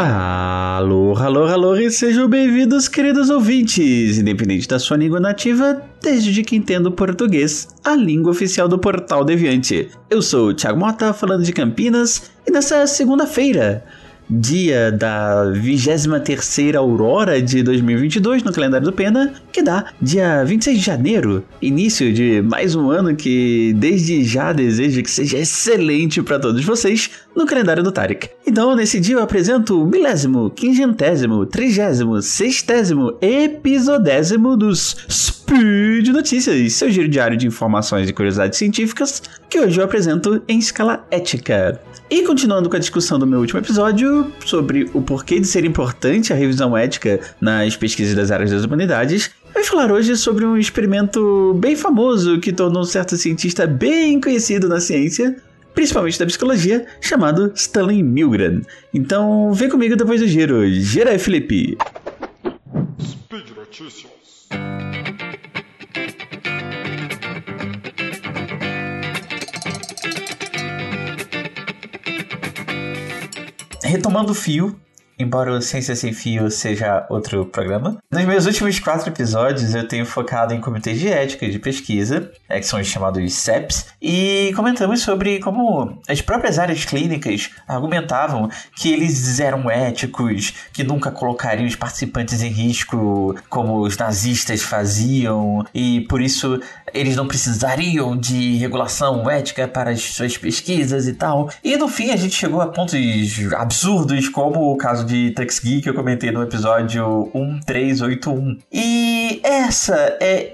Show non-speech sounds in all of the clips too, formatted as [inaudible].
Alô, alô, alô e sejam bem-vindos, queridos ouvintes, independente da sua língua nativa, desde que entenda o português, a língua oficial do Portal Deviante. Eu sou o Thiago Mota, falando de Campinas, e nessa segunda-feira, dia da 23 Aurora de 2022 no calendário do Pena, que dá dia 26 de janeiro, início de mais um ano que desde já desejo que seja excelente para todos vocês no calendário do Tarek. Então, nesse dia eu apresento o milésimo, quingentésimo, trigésimo, sextésimo, episodésimo dos Speed Notícias, seu giro diário de informações e curiosidades científicas, que hoje eu apresento em escala ética. E continuando com a discussão do meu último episódio sobre o porquê de ser importante a revisão ética nas pesquisas das áreas das humanidades, Vamos falar hoje sobre um experimento bem famoso que tornou um certo cientista bem conhecido na ciência, principalmente da psicologia, chamado Stanley Milgram. Então, vem comigo depois do giro. Gira aí, Felipe! Speed Notícias. Retomando o fio, embora o Ciência Sem Fio seja outro programa. Nos meus últimos quatro episódios, eu tenho focado em comitês de ética e de pesquisa, é, que são os chamados CEPs, e comentamos sobre como as próprias áreas clínicas argumentavam que eles eram éticos, que nunca colocariam os participantes em risco como os nazistas faziam, e por isso eles não precisariam de regulação ética para as suas pesquisas e tal. E no fim a gente chegou a pontos absurdos, como o caso de Tuxgeek que eu comentei no episódio 1381. E essa é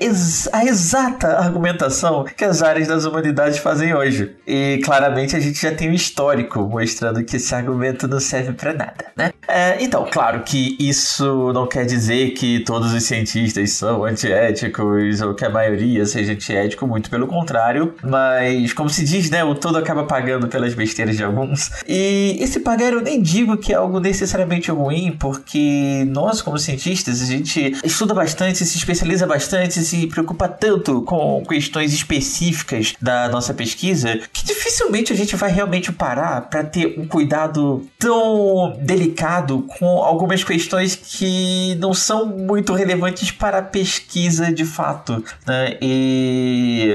a exata argumentação que as áreas das humanidades fazem hoje. E claramente a gente já tem um histórico mostrando que esse argumento não serve para nada, né? É, então, claro que isso não quer dizer que todos os cientistas são antiéticos ou que a maioria seja antiético, muito pelo contrário. Mas, como se diz, né? O todo acaba pagando pelas besteiras de alguns. E esse pagar eu nem digo que é algo necessariamente ruim, porque nós, como cientistas, a gente estuda bastante, se especializa bastante, se preocupa tanto com questões específicas da nossa pesquisa, que dificilmente a gente vai realmente parar para ter um cuidado tão delicado com algumas questões que não são muito relevantes para a pesquisa de fato. Né? E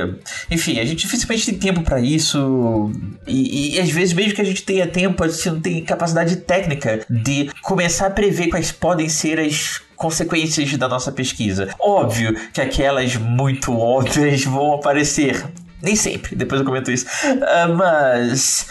enfim, a gente dificilmente tem tempo para isso. E, e, às vezes, mesmo que a gente tenha tempo, a gente não tem capacidade técnica de começar a prever quais podem ser as consequências da nossa pesquisa. Óbvio que aquelas muito óbvias vão aparecer. Nem sempre, depois eu comento isso. Uh, mas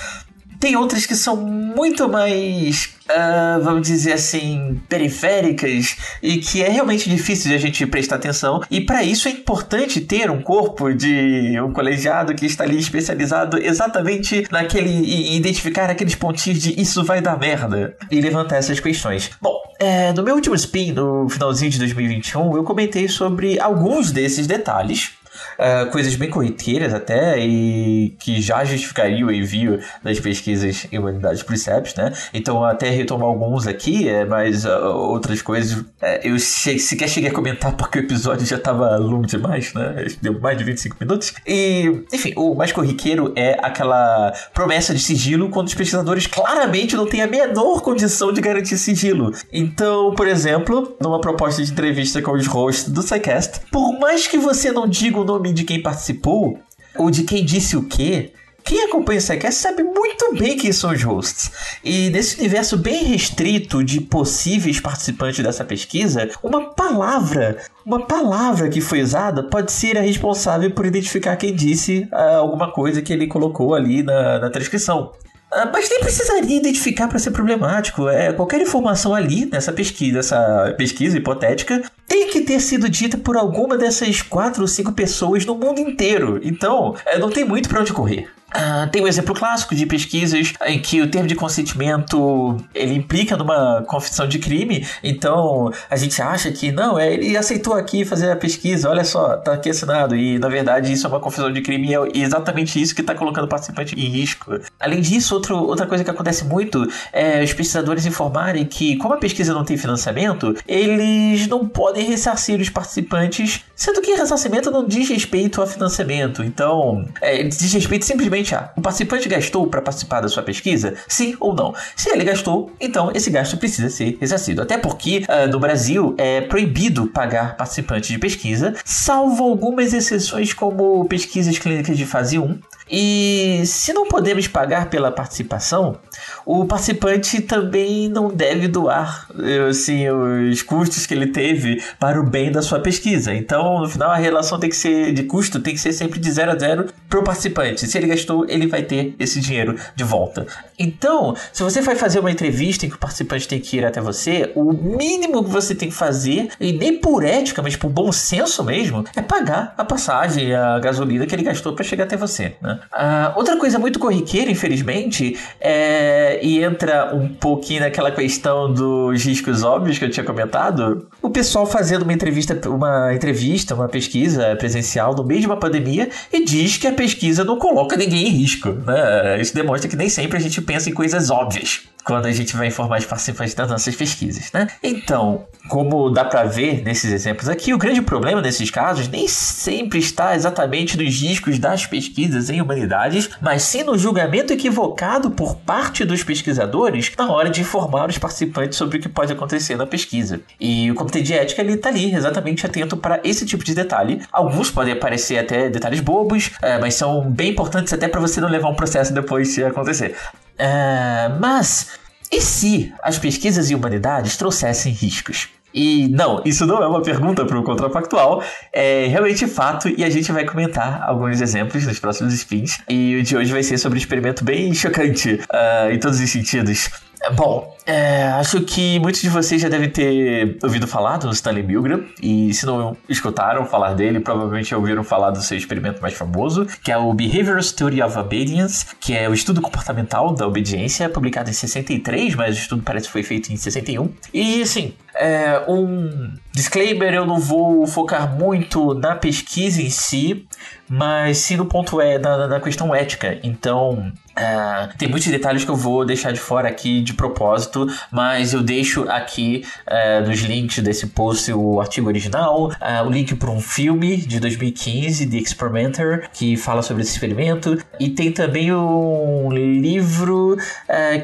tem outras que são muito mais uh, vamos dizer assim, periféricas e que é realmente difícil de a gente prestar atenção. E para isso é importante ter um corpo de um colegiado que está ali especializado exatamente naquele. e identificar aqueles pontinhos de isso vai dar merda e levantar essas questões. Bom, é, no meu último spin, no finalzinho de 2021, eu comentei sobre alguns desses detalhes uh, coisas bem corriqueiras até e que já justificariam o envio das pesquisas em humanidades CEPs, né? Então até retomar alguns aqui, é, mas uh, outras coisas uh, eu che sequer cheguei a comentar porque o episódio já estava longo demais, né? Deu mais de 25 minutos. E, enfim, o mais corriqueiro é aquela promessa de sigilo quando os pesquisadores claramente não têm a menor condição de garantir sigilo. Então, por exemplo, numa proposta de entrevista com os hosts do SciCast, por mais que você não diga o nome de quem participou, ou de quem disse o quê, quem acompanha o SciCast sabe muito bem quem são os hosts. E nesse universo bem restrito de possíveis participantes dessa pesquisa, uma palavra, uma palavra que foi usada pode ser a responsável por identificar quem disse uh, alguma coisa que ele colocou ali na, na transcrição. Uh, mas nem precisaria identificar para ser problemático. É, qualquer informação ali nessa pesquisa, essa pesquisa hipotética, tem que ter sido dita por alguma dessas quatro ou cinco pessoas no mundo inteiro. Então, é, não tem muito para onde correr. Uh, tem um exemplo clássico de pesquisas em que o termo de consentimento ele implica numa confissão de crime, então a gente acha que não, é, ele aceitou aqui fazer a pesquisa, olha só, tá aqui assinado, e na verdade isso é uma confissão de crime e é exatamente isso que está colocando o participante em risco. Além disso, outro, outra coisa que acontece muito é os pesquisadores informarem que, como a pesquisa não tem financiamento, eles não podem ressarcir os participantes Sendo que ressarcimento não diz respeito a financiamento. Então, é, diz respeito simplesmente o participante gastou para participar da sua pesquisa? Sim ou não? Se ele gastou, então esse gasto precisa ser ressarcido. Até porque uh, no Brasil é proibido pagar participantes de pesquisa, salvo algumas exceções como pesquisas clínicas de fase 1 e se não podemos pagar pela participação, o participante também não deve doar assim, os custos que ele teve para o bem da sua pesquisa. Então, no final, a relação tem que ser de custo, tem que ser sempre de zero a zero para o participante. Se ele gastou, ele vai ter esse dinheiro de volta. Então, se você vai fazer uma entrevista em que o participante tem que ir até você, o mínimo que você tem que fazer, e nem por ética, mas por bom senso mesmo, é pagar a passagem, a gasolina que ele gastou para chegar até você. Né? Uh, outra coisa muito corriqueira, infelizmente, é, e entra um pouquinho naquela questão dos riscos óbvios que eu tinha comentado, o pessoal fazendo uma entrevista, uma entrevista, uma pesquisa presencial no meio de uma pandemia e diz que a pesquisa não coloca ninguém em risco. Né? Isso demonstra que nem sempre a gente pensa em coisas óbvias quando a gente vai informar os participantes das nossas pesquisas, né? Então, como dá para ver nesses exemplos aqui, o grande problema nesses casos nem sempre está exatamente nos riscos das pesquisas em humanidades, mas sim no julgamento equivocado por parte dos pesquisadores na hora de informar os participantes sobre o que pode acontecer na pesquisa. E o comitê de ética ele tá ali exatamente atento para esse tipo de detalhe. Alguns podem parecer até detalhes bobos, é, mas são bem importantes até para você não levar um processo depois de acontecer. É, mas, e se as pesquisas em humanidades trouxessem riscos? E não, isso não é uma pergunta para o contrafactual, é realmente fato e a gente vai comentar alguns exemplos nos próximos spins. E o de hoje vai ser sobre um experimento bem chocante uh, em todos os sentidos. Bom, é, acho que muitos de vocês já devem ter ouvido falar do Stanley Milgram, e se não escutaram falar dele, provavelmente ouviram falar do seu experimento mais famoso, que é o Behavioral Study of Obedience, que é o estudo comportamental da obediência, publicado em 63, mas o estudo parece que foi feito em 61. E assim, é, um disclaimer: eu não vou focar muito na pesquisa em si, mas sim no ponto é na, na questão ética. Então, é, tem muitos detalhes que eu vou deixar de fora aqui de propósito, mas eu deixo aqui é, nos links desse post o artigo original, é, o link para um filme de 2015, The Experimenter, que fala sobre esse experimento, e tem também um livro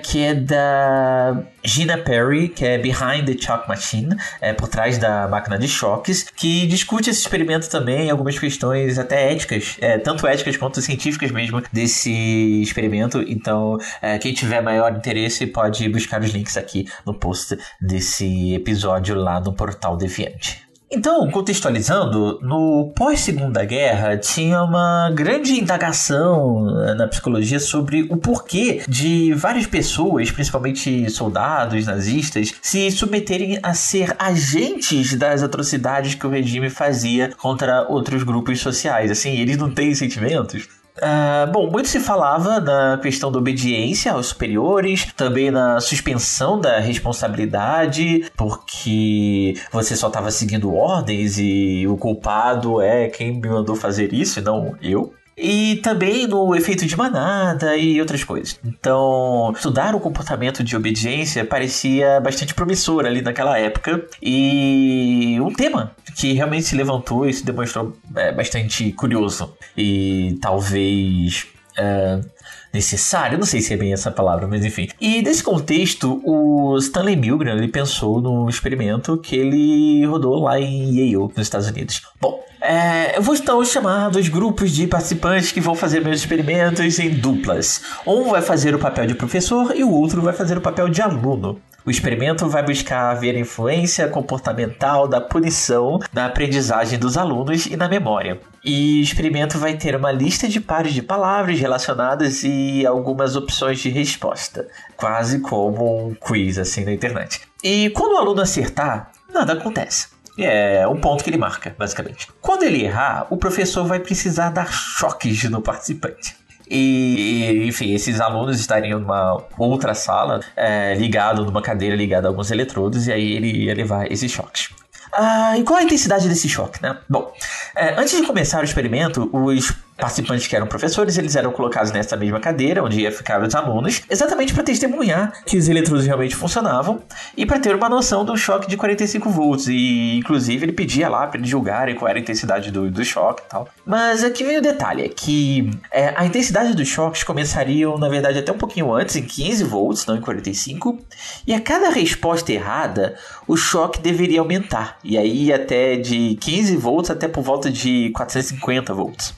que é da Gina Perry, que é Behind the Chalk Machine, é, por trás da máquina de choques, que discute esse experimento também, algumas questões até éticas, é, tanto éticas quanto científicas mesmo, desse experimento. Então, é, quem tiver maior interesse pode buscar os links aqui no post desse episódio lá no portal Deviante. Então, contextualizando, no pós-segunda guerra tinha uma grande indagação eh, na psicologia sobre o porquê de várias pessoas, principalmente soldados nazistas, se submeterem a ser agentes das atrocidades que o regime fazia contra outros grupos sociais. Assim, eles não têm sentimentos. Uh, bom, muito se falava da questão da obediência aos superiores, também na suspensão da responsabilidade, porque você só estava seguindo ordens e o culpado é quem me mandou fazer isso e não eu e também no efeito de manada e outras coisas. Então, estudar o comportamento de obediência parecia bastante promissor ali naquela época e um tema que realmente se levantou e se demonstrou é, bastante curioso e talvez é, necessário, não sei se é bem essa palavra, mas enfim. E nesse contexto, o Stanley Milgram ele pensou num experimento que ele rodou lá em Yale, nos Estados Unidos. Bom, é, eu vou então chamar dois grupos de participantes que vão fazer meus experimentos em duplas. Um vai fazer o papel de professor e o outro vai fazer o papel de aluno. O experimento vai buscar ver a influência comportamental da punição na aprendizagem dos alunos e na memória. E o experimento vai ter uma lista de pares de palavras relacionadas e algumas opções de resposta, quase como um quiz assim na internet. E quando o aluno acertar, nada acontece. É um ponto que ele marca, basicamente. Quando ele errar, o professor vai precisar dar choques no participante. E, enfim, esses alunos estariam numa outra sala, é, ligado numa cadeira ligada a alguns eletrodos, e aí ele ia levar esses choques. Ah, e qual a intensidade desse choque, né? Bom, é, antes de começar o experimento, os participantes que eram professores, eles eram colocados nessa mesma cadeira, onde ia ficar os alunos, exatamente para testemunhar que os eletrodos realmente funcionavam e para ter uma noção do choque de 45 volts. E, inclusive, ele pedia lá para eles julgarem qual era a intensidade do, do choque e tal. Mas aqui vem o detalhe, é que é, a intensidade dos choques começariam, na verdade, até um pouquinho antes, em 15 volts, não em 45, e a cada resposta errada, o choque deveria aumentar, e aí até de 15 volts até por volta de 450 volts.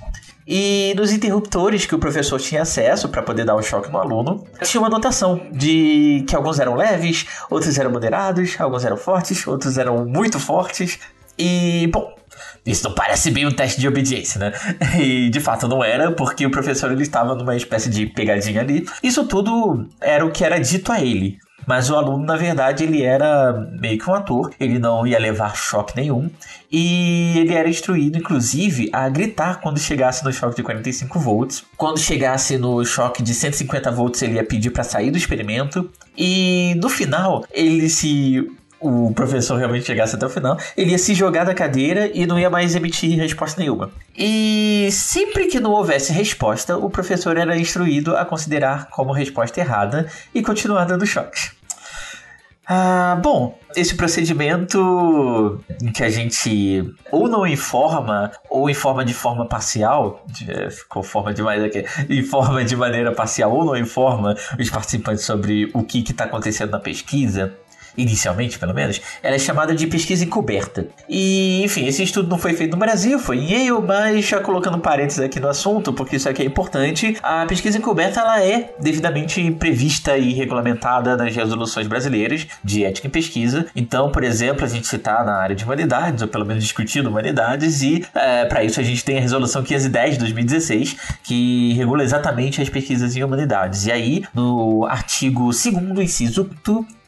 E nos interruptores que o professor tinha acesso para poder dar um choque no aluno, tinha uma anotação de que alguns eram leves, outros eram moderados, alguns eram fortes, outros eram muito fortes. E, bom, isso não parece bem um teste de obediência, né? [laughs] E de fato não era, porque o professor ele estava numa espécie de pegadinha ali. Isso tudo era o que era dito a ele. Mas o aluno, na verdade, ele era meio que um ator, ele não ia levar choque nenhum, e ele era instruído, inclusive, a gritar quando chegasse no choque de 45 volts. Quando chegasse no choque de 150 volts, ele ia pedir para sair do experimento, e no final, ele se o professor realmente chegasse até o final, ele ia se jogar da cadeira e não ia mais emitir resposta nenhuma. E sempre que não houvesse resposta, o professor era instruído a considerar como resposta errada e continuar dando choques. Ah, bom, esse procedimento em que a gente ou não informa ou informa de forma parcial, de, é, ficou forma demais aqui, informa de maneira parcial ou não informa os participantes sobre o que está acontecendo na pesquisa, inicialmente pelo menos, ela é chamada de pesquisa encoberta. E, enfim, esse estudo não foi feito no Brasil, foi em Yale, mas já colocando parênteses aqui no assunto, porque isso aqui é importante, a pesquisa encoberta ela é devidamente prevista e regulamentada nas resoluções brasileiras de ética em pesquisa. Então, por exemplo, a gente está na área de humanidades, ou pelo menos discutindo humanidades, e é, para isso a gente tem a resolução 510 de 2016, que regula exatamente as pesquisas em humanidades. E aí, no artigo 2 inciso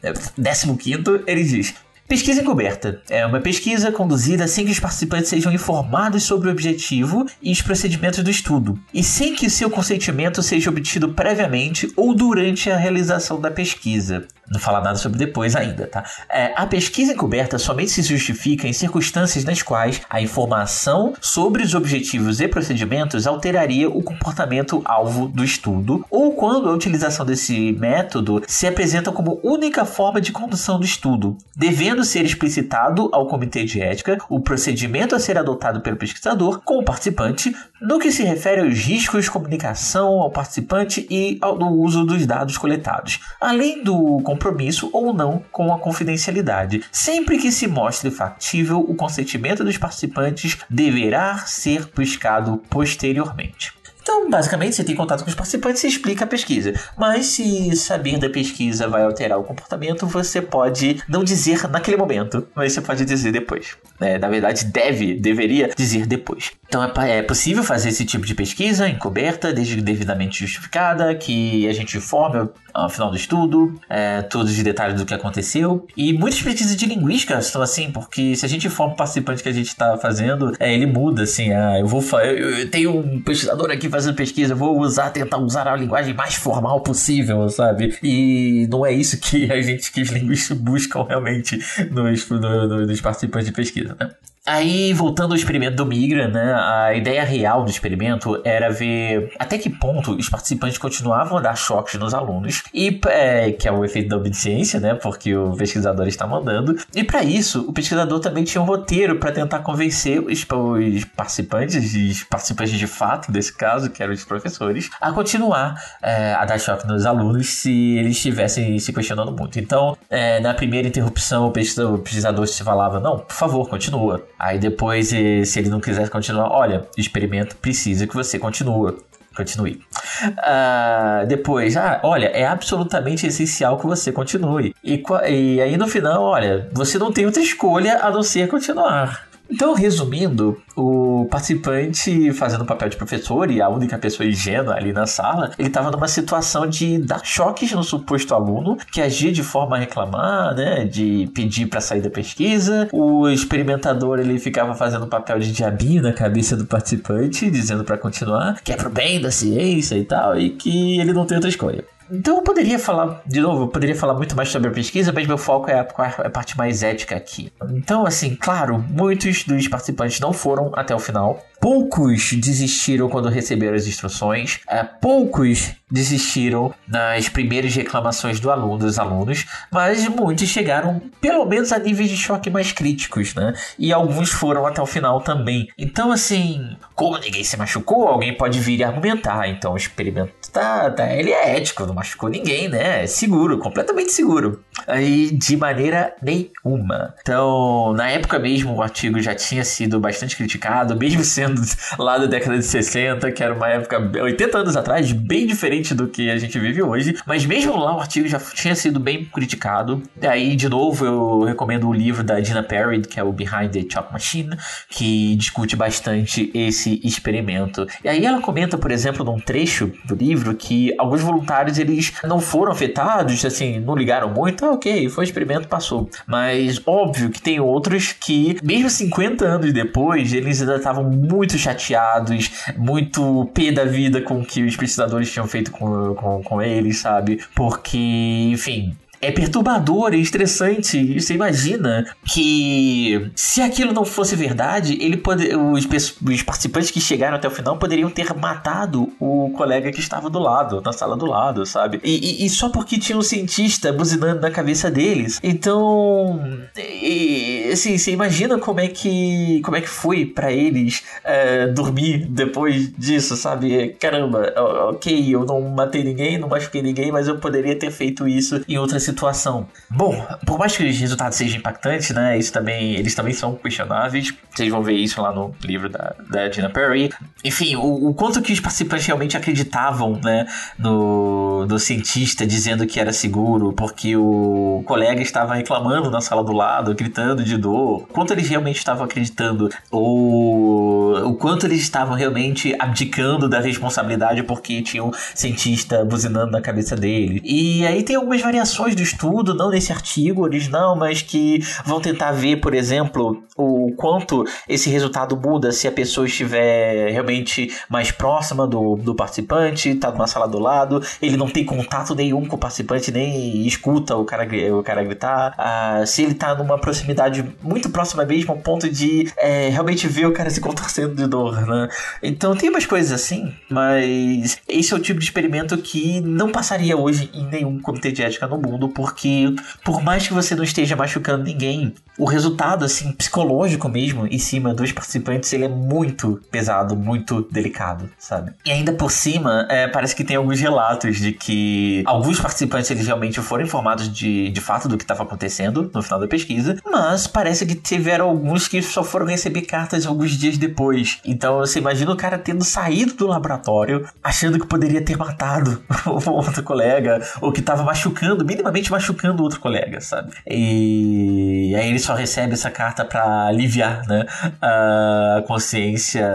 15, ele diz: Pesquisa encoberta é uma pesquisa conduzida sem que os participantes sejam informados sobre o objetivo e os procedimentos do estudo, e sem que seu consentimento seja obtido previamente ou durante a realização da pesquisa. Não fala nada sobre depois ainda, tá? É, a pesquisa encoberta somente se justifica em circunstâncias nas quais a informação sobre os objetivos e procedimentos alteraria o comportamento alvo do estudo, ou quando a utilização desse método se apresenta como única forma de condução do estudo, devendo ser explicitado ao comitê de ética o procedimento a ser adotado pelo pesquisador com o participante no que se refere aos riscos de comunicação ao participante e ao uso dos dados coletados, além do compromisso ou não com a confidencialidade. Sempre que se mostre factível, o consentimento dos participantes deverá ser buscado posteriormente. Então, basicamente, você tem contato com os participantes e explica a pesquisa. Mas se saber da pesquisa vai alterar o comportamento, você pode não dizer naquele momento, mas você pode dizer depois. É, na verdade, deve, deveria dizer depois. Então, é, é possível fazer esse tipo de pesquisa encoberta, desde devidamente justificada, que a gente informe ao final do estudo, é, todos os detalhes do que aconteceu. E muitas pesquisas de linguística estão assim, porque se a gente for um participante que a gente está fazendo, é, ele muda, assim, ah, eu vou eu, eu tenho um pesquisador aqui fazendo pesquisa, eu vou usar, tentar usar a linguagem mais formal possível, sabe? E não é isso que a gente, que os linguistas buscam realmente nos, no, no, nos participantes de pesquisa, né? Aí, voltando ao experimento do Migra, né, a ideia real do experimento era ver até que ponto os participantes continuavam a dar choques nos alunos, e é, que é o efeito da obediência, né, porque o pesquisador está mandando. E para isso, o pesquisador também tinha um roteiro para tentar convencer os, os, participantes, os participantes de fato, desse caso, que eram os professores, a continuar é, a dar choque nos alunos se eles estivessem se questionando muito. Então, é, na primeira interrupção, o pesquisador se falava: não, por favor, continua. Aí depois, se ele não quiser continuar, olha, experimento precisa que você continue. Continue. Uh, depois, ah, olha, é absolutamente essencial que você continue. E, e aí no final, olha, você não tem outra escolha a não ser continuar. Então, resumindo, o participante fazendo o papel de professor e a única pessoa ingênua ali na sala, ele estava numa situação de dar choques no suposto aluno que agia de forma a reclamar, né, de pedir para sair da pesquisa. O experimentador ele ficava fazendo o papel de diabinho na cabeça do participante, dizendo para continuar, que é pro bem da ciência e tal, e que ele não tem outra escolha. Então eu poderia falar, de novo, eu poderia falar muito mais sobre a pesquisa, mas meu foco é a, a, parte mais ética aqui. Então, assim, claro, muitos dos participantes não foram até o final. Poucos desistiram quando receberam as instruções, é, poucos desistiram nas primeiras reclamações do aluno, dos alunos, mas muitos chegaram pelo menos a níveis de choque mais críticos, né? E alguns foram até o final também. Então, assim, como ninguém se machucou, alguém pode vir e argumentar. Então, o experimento tá, tá ele é ético, não machucou ninguém, né? É seguro, completamente seguro. Aí, de maneira nenhuma. Então, na época mesmo, o artigo já tinha sido bastante criticado, mesmo sendo [laughs] lá da década de 60, que era uma época 80 anos atrás, bem diferente do que a gente vive hoje. Mas mesmo lá o artigo já tinha sido bem criticado. E aí, de novo, eu recomendo o livro da Dina Perry, que é o Behind the Chop Machine, que discute bastante esse experimento. E aí ela comenta, por exemplo, num trecho do livro que alguns voluntários eles não foram afetados, assim, não ligaram muito, ah, ok, foi um experimento, passou. Mas óbvio que tem outros que, mesmo 50 anos depois, eles ainda estavam muito chateados, muito pé da vida com o que os pesquisadores tinham feito com, com, com eles, sabe? Porque, enfim, é perturbador, é estressante. Você imagina que se aquilo não fosse verdade, ele pode, os, os, participantes que chegaram até o final poderiam ter matado o colega que estava do lado, na sala do lado, sabe? E, e, e só porque tinha um cientista buzinando na cabeça deles. Então, e, assim, você imagina como é que como é que foi para eles é, dormir depois disso, sabe? Caramba, ok, eu não matei ninguém, não machuquei ninguém, mas eu poderia ter feito isso em outras situação. Bom, por mais que os resultados sejam impactantes, né? Isso também, eles também são questionáveis. Vocês vão ver isso lá no livro da, da Dina Perry. Enfim, o, o quanto que os participantes realmente acreditavam, né? No, no cientista dizendo que era seguro, porque o colega estava reclamando na sala do lado, gritando de dor. Quanto eles realmente estavam acreditando? Ou o quanto eles estavam realmente abdicando da responsabilidade porque tinha um cientista buzinando na cabeça dele. E aí tem algumas variações do estudo, não nesse artigo original, mas que vão tentar ver, por exemplo, o quanto esse resultado muda se a pessoa estiver realmente mais próxima do, do participante, está numa sala do lado, ele não tem contato nenhum com o participante, nem escuta o cara, o cara gritar, ah, se ele está numa proximidade muito próxima mesmo, ao ponto de é, realmente ver o cara se contorcendo de dor, né? Então tem umas coisas assim, mas esse é o tipo de experimento que não passaria hoje em nenhum comitê de ética no mundo, porque por mais que você não esteja machucando ninguém, o resultado, assim, psicológico mesmo, em cima dos participantes, ele é muito pesado, muito delicado, sabe? E ainda por cima, é, parece que tem alguns relatos de que alguns participantes, eles realmente foram informados de, de fato do que estava acontecendo no final da pesquisa, mas parece que tiveram alguns que só foram receber cartas alguns dias depois. Então, você imagina o cara tendo saído do laboratório, achando que poderia ter matado [laughs] outro colega, ou que estava machucando, minimamente machucando o outro colega, sabe? E aí ele só recebe essa carta para aliviar, né, a consciência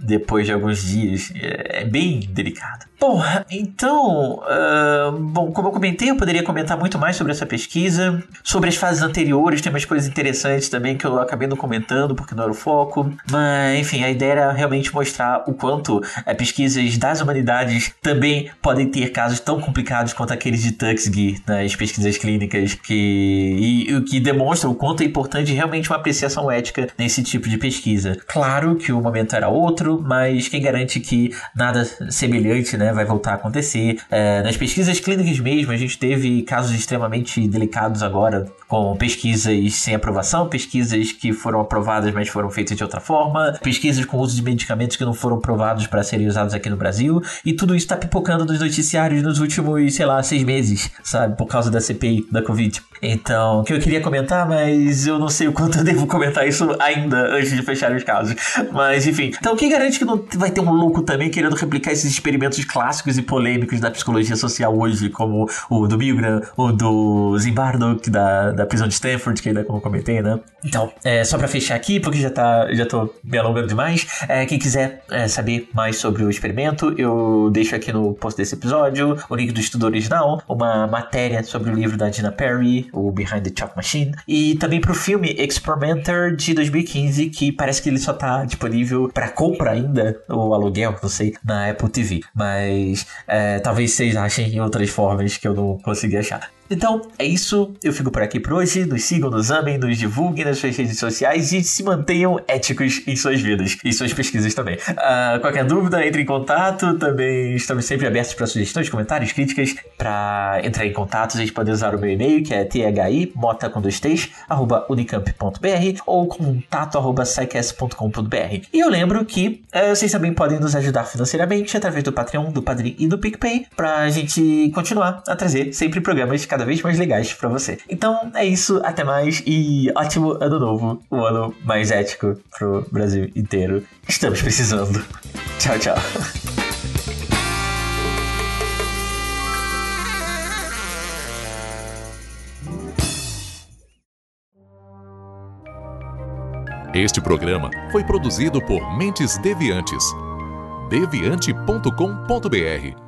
depois de alguns dias. É bem delicado. Bom, então, uh, bom, como eu comentei, eu poderia comentar muito mais sobre essa pesquisa, sobre as fases anteriores, tem umas coisas interessantes também que eu acabei não comentando porque não era o foco, mas enfim, a ideia era realmente mostrar o quanto uh, pesquisas das humanidades também podem ter casos tão complicados quanto aqueles de Tuskegee nas pesquisas clínicas, que, e o que demonstra o quanto é importante realmente uma apreciação ética nesse tipo de pesquisa. Claro que o momento era outro, mas quem garante que nada semelhante, né? vai voltar a acontecer. É, nas pesquisas clínicas mesmo, a gente teve casos extremamente delicados agora, com pesquisas sem aprovação, pesquisas que foram aprovadas, mas foram feitas de outra forma, pesquisas com uso de medicamentos que não foram aprovados para serem usados aqui no Brasil, e tudo isso está pipocando nos noticiários nos últimos, sei lá, seis meses, sabe, por causa da CPI da Covid. Então, que eu queria comentar, mas eu não sei o quanto eu devo comentar isso ainda antes de fechar os casos. Mas, enfim. Então, quem garante que não vai ter um louco também querendo replicar esses experimentos clássicos e polêmicos da psicologia social hoje, como o do Milgram, o do Zimbardo, da, da prisão de Stanford, que ainda como comentei, né? Então, é, só pra fechar aqui, porque já, tá, já tô me alongando demais, é, quem quiser é, saber mais sobre o experimento, eu deixo aqui no post desse episódio o link do estudo original, uma matéria sobre o livro da Dina Perry, o Behind the Chalk Machine, e também pro filme Experimenter de 2015, que parece que ele só tá disponível para compra ainda, ou aluguel, não sei, na Apple TV. Mas é, talvez vocês achem em outras formas que eu não consegui achar. Então, é isso. Eu fico por aqui por hoje. Nos sigam, nos amem, nos divulguem nas suas redes sociais e se mantenham éticos em suas vidas e suas pesquisas também. Uh, qualquer dúvida, entre em contato. Também estamos sempre abertos para sugestões, comentários, críticas. Para entrar em contato, a gente pode usar o meu e-mail, que é thi mota com dois t's, arroba unicamp.br ou contato arroba E eu lembro que uh, vocês também podem nos ajudar financeiramente através do Patreon, do Padrim e do PicPay pra gente continuar a trazer sempre programas cada vez mais legais para você. Então é isso, até mais e ótimo ano novo, o ano mais ético pro Brasil inteiro. Estamos precisando. [laughs] Tchau, tchau. Este programa foi produzido por Mentes Deviantes. deviante.com.br